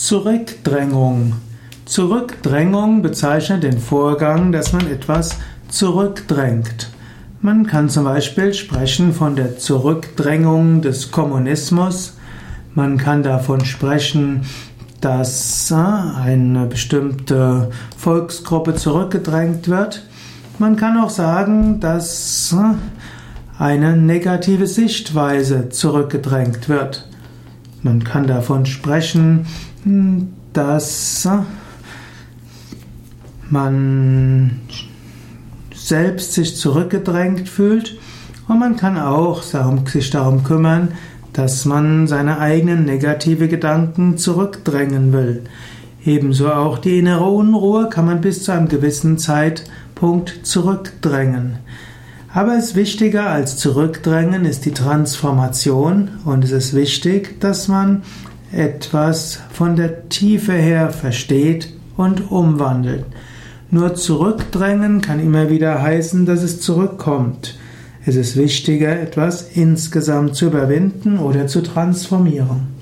Zurückdrängung. Zurückdrängung bezeichnet den Vorgang, dass man etwas zurückdrängt. Man kann zum Beispiel sprechen von der Zurückdrängung des Kommunismus. Man kann davon sprechen, dass äh, eine bestimmte Volksgruppe zurückgedrängt wird. Man kann auch sagen, dass äh, eine negative Sichtweise zurückgedrängt wird. Man kann davon sprechen, dass äh, man selbst sich zurückgedrängt fühlt und man kann auch sich darum kümmern, dass man seine eigenen negative Gedanken zurückdrängen will. Ebenso auch die innere Unruhe kann man bis zu einem gewissen Zeitpunkt zurückdrängen. Aber es ist wichtiger als zurückdrängen ist die Transformation und es ist wichtig, dass man etwas von der Tiefe her versteht und umwandelt. Nur zurückdrängen kann immer wieder heißen, dass es zurückkommt. Es ist wichtiger, etwas insgesamt zu überwinden oder zu transformieren.